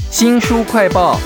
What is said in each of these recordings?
新书快报。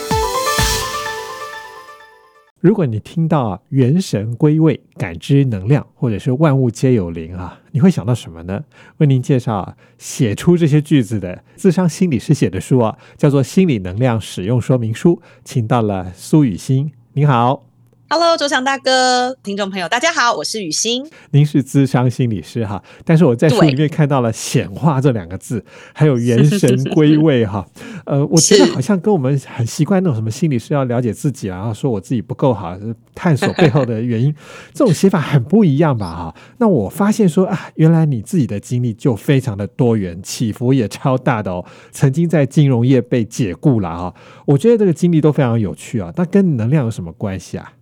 如果你听到啊“元神归位”、“感知能量”或者是“万物皆有灵”啊，你会想到什么呢？为您介绍啊，写出这些句子的自伤心理师写的书啊，叫做《心理能量使用说明书》，请到了苏雨欣，您好。Hello，周强大哥，听众朋友，大家好，我是雨欣。您是资商心理师哈，但是我在书里面看到了“显化”这两个字，还有“元神归位”哈。呃，我觉得好像跟我们很习惯那种什么心理师要了解自己然后，说我自己不够好，探索背后的原因，这种写法很不一样吧？哈。那我发现说啊，原来你自己的经历就非常的多元，起伏也超大的哦。曾经在金融业被解雇了哈，我觉得这个经历都非常有趣啊。那跟能量有什么关系啊？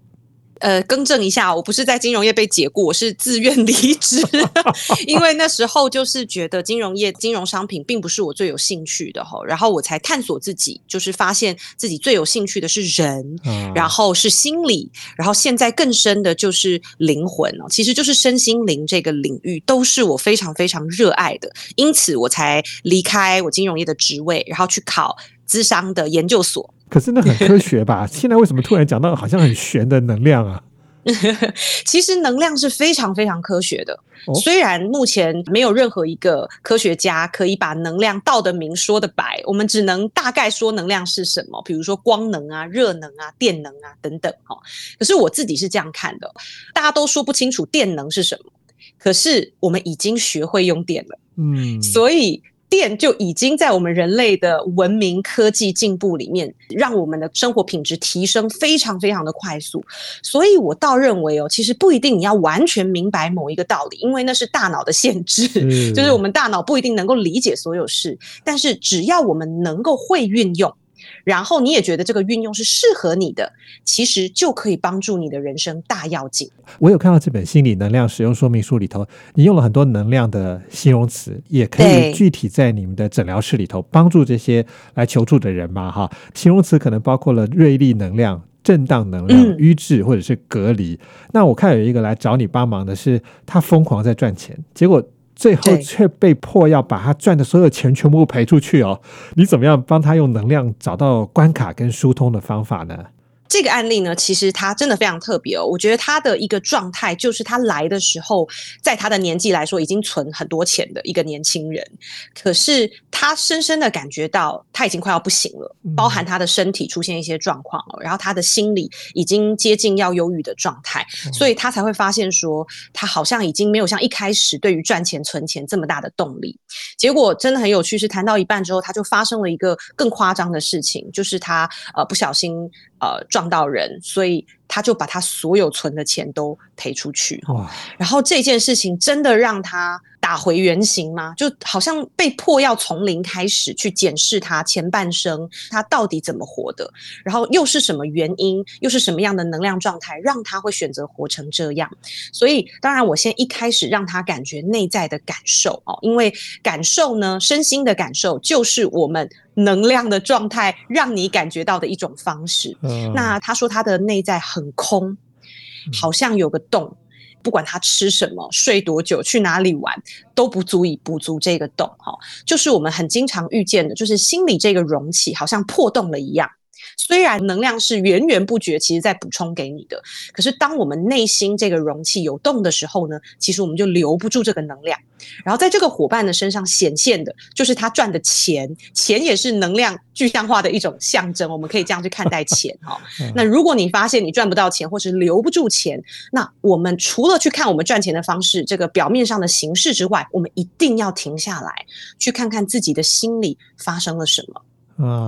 呃，更正一下，我不是在金融业被解雇，我是自愿离职，因为那时候就是觉得金融业、金融商品并不是我最有兴趣的哈，然后我才探索自己，就是发现自己最有兴趣的是人，然后是心理，然后现在更深的就是灵魂哦，其实就是身心灵这个领域都是我非常非常热爱的，因此我才离开我金融业的职位，然后去考资商的研究所。可是那很科学吧？现在为什么突然讲到好像很玄的能量啊？其实能量是非常非常科学的。虽然目前没有任何一个科学家可以把能量道得明说得白，我们只能大概说能量是什么，比如说光能啊、热能啊、电能啊等等。哈，可是我自己是这样看的：大家都说不清楚电能是什么，可是我们已经学会用电了。嗯，所以。电就已经在我们人类的文明科技进步里面，让我们的生活品质提升非常非常的快速。所以我倒认为哦，其实不一定你要完全明白某一个道理，因为那是大脑的限制，就是我们大脑不一定能够理解所有事。但是只要我们能够会运用。然后你也觉得这个运用是适合你的，其实就可以帮助你的人生大要紧。我有看到这本心理能量使用说明书里头，你用了很多能量的形容词，也可以具体在你们的诊疗室里头帮助这些来求助的人嘛？哈，形容词可能包括了锐利能量、震荡能量、瘀滞或者是隔离。那我看有一个来找你帮忙的是，他疯狂在赚钱，结果。最后却被迫要把他赚的所有钱全部赔出去哦！你怎么样帮他用能量找到关卡跟疏通的方法呢？这个案例呢，其实他真的非常特别哦。我觉得他的一个状态，就是他来的时候，在他的年纪来说，已经存很多钱的一个年轻人。可是他深深的感觉到他已经快要不行了，包含他的身体出现一些状况了，然后他的心理已经接近要忧郁的状态，所以他才会发现说，他好像已经没有像一开始对于赚钱存钱这么大的动力。结果真的很有趣，是谈到一半之后，他就发生了一个更夸张的事情，就是他呃不小心。呃，撞到人，所以他就把他所有存的钱都赔出去。哇！然后这件事情真的让他打回原形吗？就好像被迫要从零开始去检视他前半生，他到底怎么活的？然后又是什么原因？又是什么样的能量状态，让他会选择活成这样？所以，当然，我先一开始让他感觉内在的感受哦，因为感受呢，身心的感受就是我们。能量的状态让你感觉到的一种方式。嗯那他说他的内在很空，好像有个洞，不管他吃什么、睡多久、去哪里玩，都不足以补足这个洞。哈，就是我们很经常遇见的，就是心里这个容器好像破洞了一样。虽然能量是源源不绝，其实在补充给你的，可是当我们内心这个容器有洞的时候呢，其实我们就留不住这个能量。然后在这个伙伴的身上显现的，就是他赚的钱，钱也是能量具象化的一种象征。我们可以这样去看待钱哈。那如果你发现你赚不到钱，或是留不住钱，那我们除了去看我们赚钱的方式，这个表面上的形式之外，我们一定要停下来，去看看自己的心里发生了什么。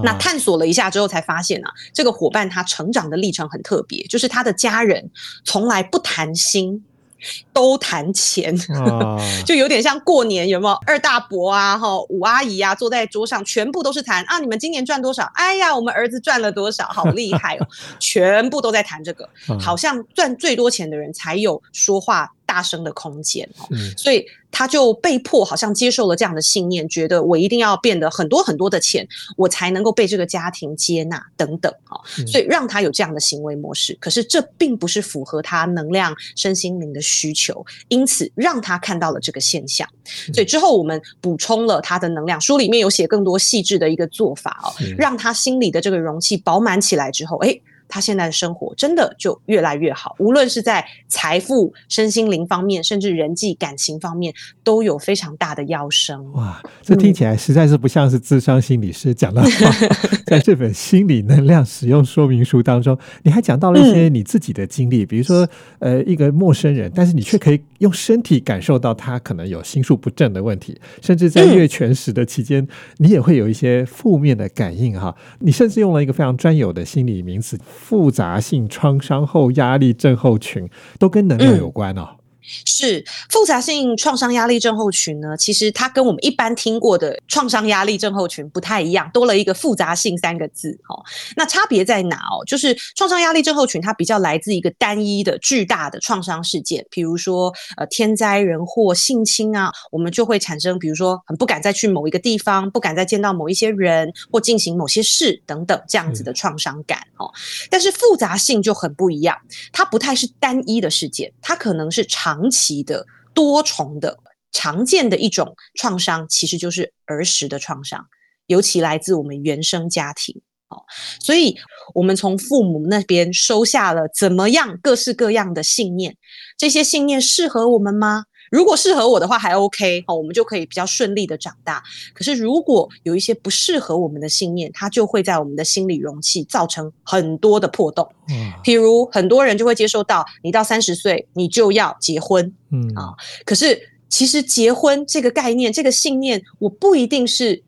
那探索了一下之后，才发现啊，这个伙伴他成长的历程很特别，就是他的家人从来不谈心，都谈钱，就有点像过年有没有二大伯啊、哈五阿姨啊坐在桌上，全部都是谈啊，你们今年赚多少？哎呀，我们儿子赚了多少？好厉害哦！全部都在谈这个，好像赚最多钱的人才有说话。大声的空间哦，所以他就被迫好像接受了这样的信念，觉得我一定要变得很多很多的钱，我才能够被这个家庭接纳等等哈，所以让他有这样的行为模式。可是这并不是符合他能量、身心灵的需求，因此让他看到了这个现象。所以之后我们补充了他的能量，书里面有写更多细致的一个做法哦，让他心里的这个容器饱满起来之后，哎。他现在的生活真的就越来越好，无论是在财富、身心灵方面，甚至人际感情方面，都有非常大的跃升。哇，这听起来实在是不像是智商心理师讲的话。在这本心理能量使用说明书当中，你还讲到了一些你自己的经历，比如说，呃，一个陌生人，但是你却可以用身体感受到他可能有心术不正的问题，甚至在月全食的期间，你也会有一些负面的感应哈。你甚至用了一个非常专有的心理名词。复杂性创伤后压力症候群都跟能量有关哦。是复杂性创伤压力症候群呢？其实它跟我们一般听过的创伤压力症候群不太一样，多了一个复杂性三个字。哦，那差别在哪哦？就是创伤压力症候群它比较来自一个单一的巨大的创伤事件，比如说呃天灾人祸、性侵啊，我们就会产生，比如说很不敢再去某一个地方，不敢再见到某一些人或进行某些事等等这样子的创伤感。哦，但是复杂性就很不一样，它不太是单一的事件，它可能是长。长期的、多重的、常见的一种创伤，其实就是儿时的创伤，尤其来自我们原生家庭。哦，所以我们从父母那边收下了怎么样各式各样的信念，这些信念适合我们吗？如果适合我的话，还 OK 好，我们就可以比较顺利的长大。可是如果有一些不适合我们的信念，它就会在我们的心理容器造成很多的破洞。嗯，譬如很多人就会接受到，你到三十岁你就要结婚。嗯啊，可是其实结婚这个概念、这个信念，我不一定是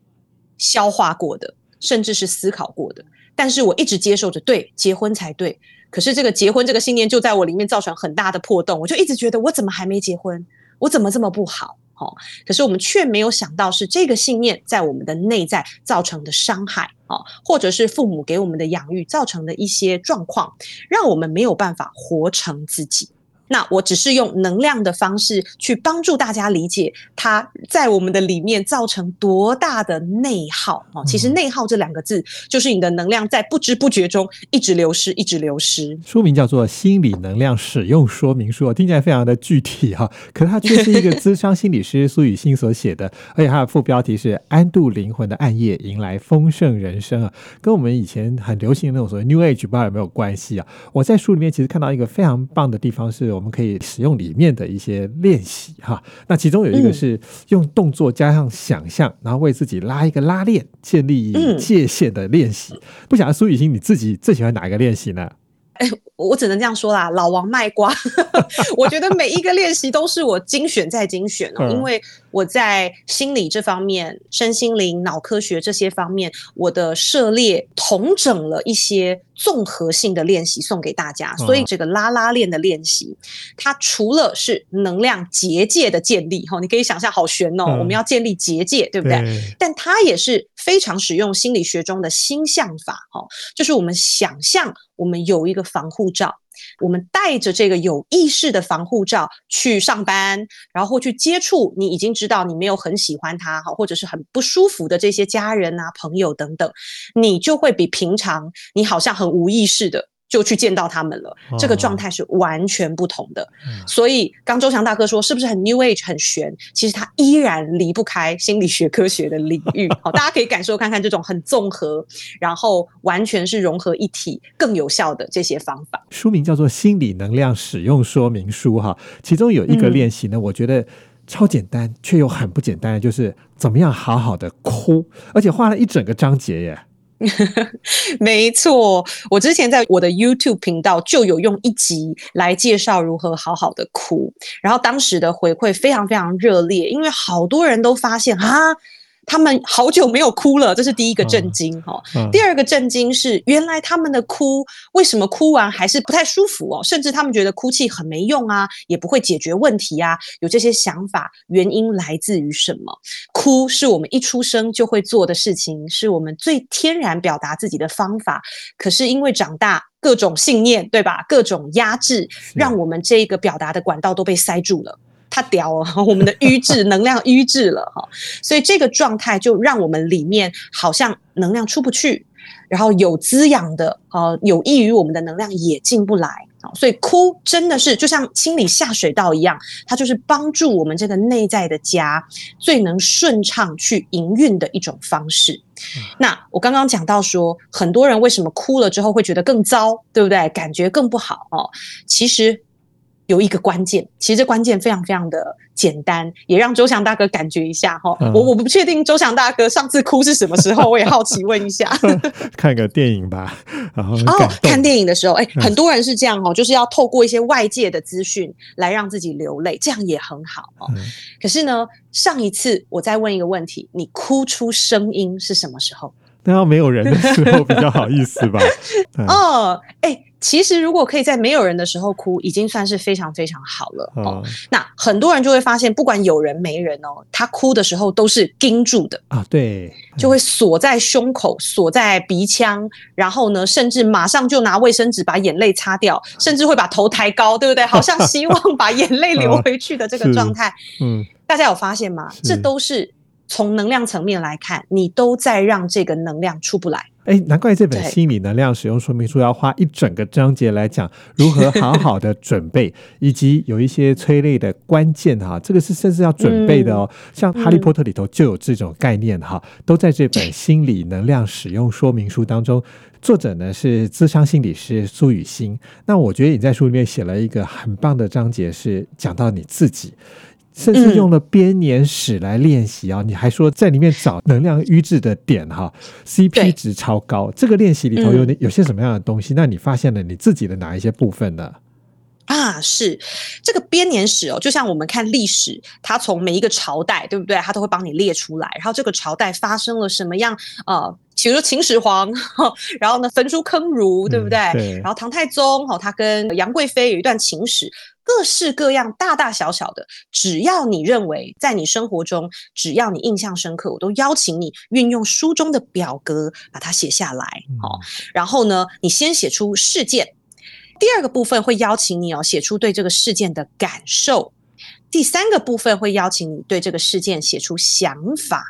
消化过的，甚至是思考过的。但是我一直接受着，对，结婚才对。可是这个结婚这个信念就在我里面造成很大的破洞，我就一直觉得我怎么还没结婚？我怎么这么不好？哦，可是我们却没有想到是这个信念在我们的内在造成的伤害，哦，或者是父母给我们的养育造成的一些状况，让我们没有办法活成自己。那我只是用能量的方式去帮助大家理解它在我们的里面造成多大的内耗哦。其实“内耗”这两个字就是你的能量在不知不觉中一直流失，一直流失。书名叫做《心理能量使用说明书》，听起来非常的具体哈，可是它却是一个资深心理师苏雨欣所写的，而且它的副标题是“安度灵魂的暗夜，迎来丰盛人生”啊，跟我们以前很流行的那种所谓 New Age 不知道有没有关系啊？我在书里面其实看到一个非常棒的地方是。我们可以使用里面的一些练习哈，那其中有一个是用动作加上想象，然后为自己拉一个拉链，建立界限的练习。不晓得苏雨欣你自己最喜欢哪一个练习呢？哎，我只能这样说啦，老王卖瓜。我觉得每一个练习都是我精选再精选哦，因为我在心理这方面、身心灵、脑科学这些方面，我的涉猎同整了一些综合性的练习送给大家。所以这个拉拉链的练习，它除了是能量结界的建立，哈，你可以想象好悬哦，我们要建立结界，对不对？但它也是非常使用心理学中的心象法，哈，就是我们想象。我们有一个防护罩，我们带着这个有意识的防护罩去上班，然后去接触你已经知道你没有很喜欢他哈，或者是很不舒服的这些家人啊、朋友等等，你就会比平常你好像很无意识的。就去见到他们了，这个状态是完全不同的。所以刚周强大哥说是不是很 New Age 很玄？其实他依然离不开心理学科学的领域。好，大家可以感受看看这种很综合，然后完全是融合一体、更有效的这些方法。书名叫做《心理能量使用说明书》哈，其中有一个练习呢，我觉得超简单却又很不简单，就是怎么样好好的哭，而且画了一整个章节耶。没错，我之前在我的 YouTube 频道就有用一集来介绍如何好好的哭，然后当时的回馈非常非常热烈，因为好多人都发现啊。他们好久没有哭了，这是第一个震惊哈。第二个震惊是，原来他们的哭为什么哭完还是不太舒服哦？甚至他们觉得哭泣很没用啊，也不会解决问题啊。有这些想法，原因来自于什么？哭是我们一出生就会做的事情，是我们最天然表达自己的方法。可是因为长大，各种信念对吧？各种压制，让我们这个表达的管道都被塞住了。他屌了，我们的瘀滞能量瘀滞了哈，所以这个状态就让我们里面好像能量出不去，然后有滋养的呃有益于我们的能量也进不来啊，所以哭真的是就像清理下水道一样，它就是帮助我们这个内在的家最能顺畅去营运的一种方式。那我刚刚讲到说，很多人为什么哭了之后会觉得更糟，对不对？感觉更不好哦，其实。有一个关键，其实这关键非常非常的简单，也让周翔大哥感觉一下哈。我我不确定周翔大哥上次哭是什么时候，我也好奇问一下。看个电影吧，然后哦，看电影的时候，哎，很多人是这样哦，就是要透过一些外界的资讯来让自己流泪，这样也很好哦。可是呢，上一次我再问一个问题，你哭出声音是什么时候？那要没有人的时候比较好意思吧？哦，哎。其实，如果可以在没有人的时候哭，已经算是非常非常好了哦。那很多人就会发现，不管有人没人哦，他哭的时候都是盯住的啊，对，就会锁在胸口、锁在鼻腔，然后呢，甚至马上就拿卫生纸把眼泪擦掉，甚至会把头抬高，对不对？好像希望把眼泪流回去的这个状态。嗯，大家有发现吗？这都是从能量层面来看，你都在让这个能量出不来。哎，难怪这本心理能量使用说明书要花一整个章节来讲如何好好的准备，以及有一些催泪的关键哈，这个是甚至要准备的哦。像《哈利波特》里头就有这种概念哈，都在这本心理能量使用说明书当中。作者呢是资商心理师苏雨欣。那我觉得你在书里面写了一个很棒的章节，是讲到你自己。甚至用了编年史来练习啊！你还说在里面找能量瘀滞的点哈，CP 值超高。这个练习里头有有些什么样的东西？那你发现了你自己的哪一些部分呢？啊，是这个编年史哦，就像我们看历史，它从每一个朝代，对不对？它都会帮你列出来，然后这个朝代发生了什么样呃，比如说秦始皇，然后呢焚书坑儒，对不对？然后唐太宗哦，他跟杨贵妃有一段情史。各式各样、大大小小的，只要你认为在你生活中，只要你印象深刻，我都邀请你运用书中的表格把它写下来。好，然后呢，你先写出事件，第二个部分会邀请你哦写出对这个事件的感受，第三个部分会邀请你对这个事件写出想法。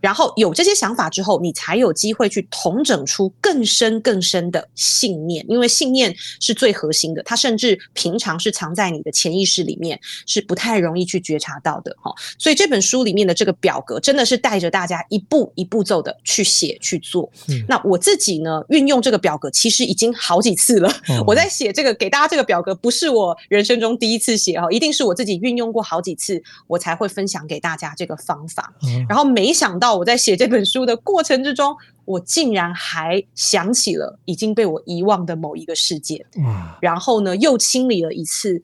然后有这些想法之后，你才有机会去统整出更深更深的信念，因为信念是最核心的，它甚至平常是藏在你的潜意识里面，是不太容易去觉察到的哈。所以这本书里面的这个表格，真的是带着大家一步一步走的去写去做。那我自己呢，运用这个表格其实已经好几次了。我在写这个给大家这个表格，不是我人生中第一次写哈，一定是我自己运用过好几次，我才会分享给大家这个方法。然后每想到我在写这本书的过程之中，我竟然还想起了已经被我遗忘的某一个事件，然后呢，又清理了一次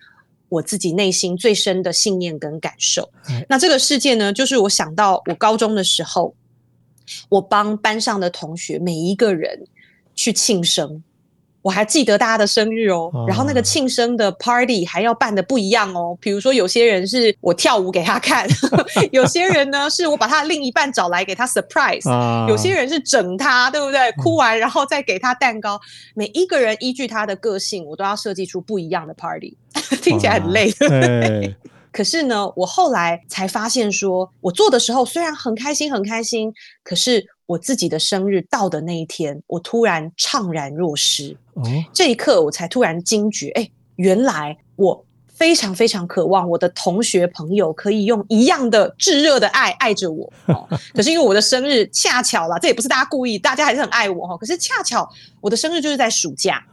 我自己内心最深的信念跟感受。那这个事件呢，就是我想到我高中的时候，我帮班上的同学每一个人去庆生。我还记得大家的生日哦，然后那个庆生的 party 还要办的不一样哦。比如说，有些人是我跳舞给他看，有些人呢是我把他的另一半找来给他 surprise，有些人是整他，对不对？哭完然后再给他蛋糕。每一个人依据他的个性，我都要设计出不一样的 party，听起来很累。可是呢，我后来才发现，说我做的时候虽然很开心，很开心，可是。我自己的生日到的那一天，我突然怅然若失。哦，这一刻我才突然惊觉，哎，原来我。非常非常渴望我的同学朋友可以用一样的炙热的爱爱着我，可是因为我的生日恰巧了，这也不是大家故意，大家还是很爱我哈。可是恰巧我的生日就是在暑假，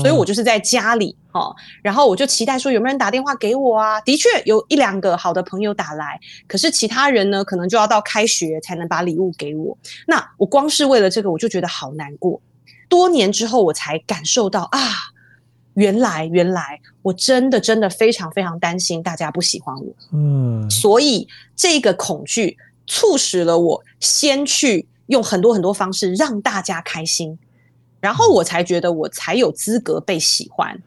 所以我就是在家里哈，然后我就期待说有没有人打电话给我啊？的确有一两个好的朋友打来，可是其他人呢，可能就要到开学才能把礼物给我。那我光是为了这个，我就觉得好难过。多年之后，我才感受到啊。原来，原来，我真的真的非常非常担心大家不喜欢我，嗯，所以这个恐惧促使了我先去用很多很多方式让大家开心，然后我才觉得我才有资格被喜欢。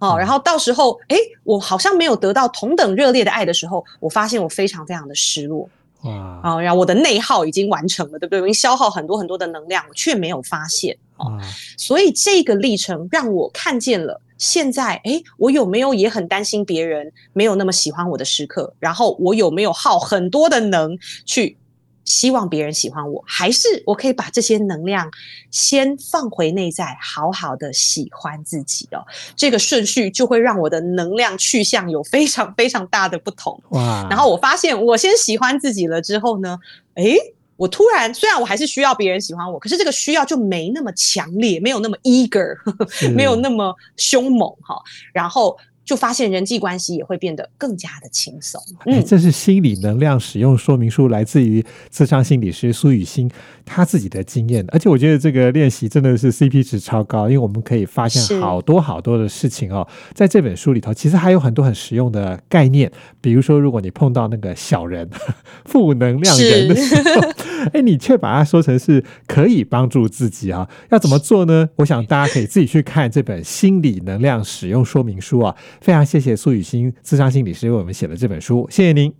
哦，然后到时候，哎，我好像没有得到同等热烈的爱的时候，我发现我非常非常的失落。哇！啊，然后我的内耗已经完成了，对不对？我已经消耗很多很多的能量，却没有发现。哦，所以这个历程让我看见了现在，哎，我有没有也很担心别人没有那么喜欢我的时刻？然后我有没有耗很多的能去？希望别人喜欢我，还是我可以把这些能量先放回内在，好好的喜欢自己哦。这个顺序就会让我的能量去向有非常非常大的不同。哇！然后我发现，我先喜欢自己了之后呢，诶，我突然虽然我还是需要别人喜欢我，可是这个需要就没那么强烈，没有那么 eager，没有那么凶猛哈。然后。就发现人际关系也会变得更加的轻松。嗯，这是心理能量使用说明书，来自于自商心理师苏雨欣他自己的经验。而且我觉得这个练习真的是 CP 值超高，因为我们可以发现好多好多的事情哦。在这本书里头，其实还有很多很实用的概念，比如说，如果你碰到那个小人、负能量人的时候，哎，你却把它说成是可以帮助自己啊，要怎么做呢？我想大家可以自己去看这本心理能量使用说明书啊。非常谢谢苏雨欣，智商心理师为我们写了这本书，谢谢您，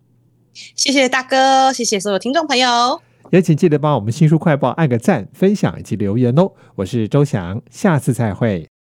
谢谢大哥，谢谢所有听众朋友，也请记得帮我们新书快报按个赞、分享以及留言哦。我是周翔，下次再会。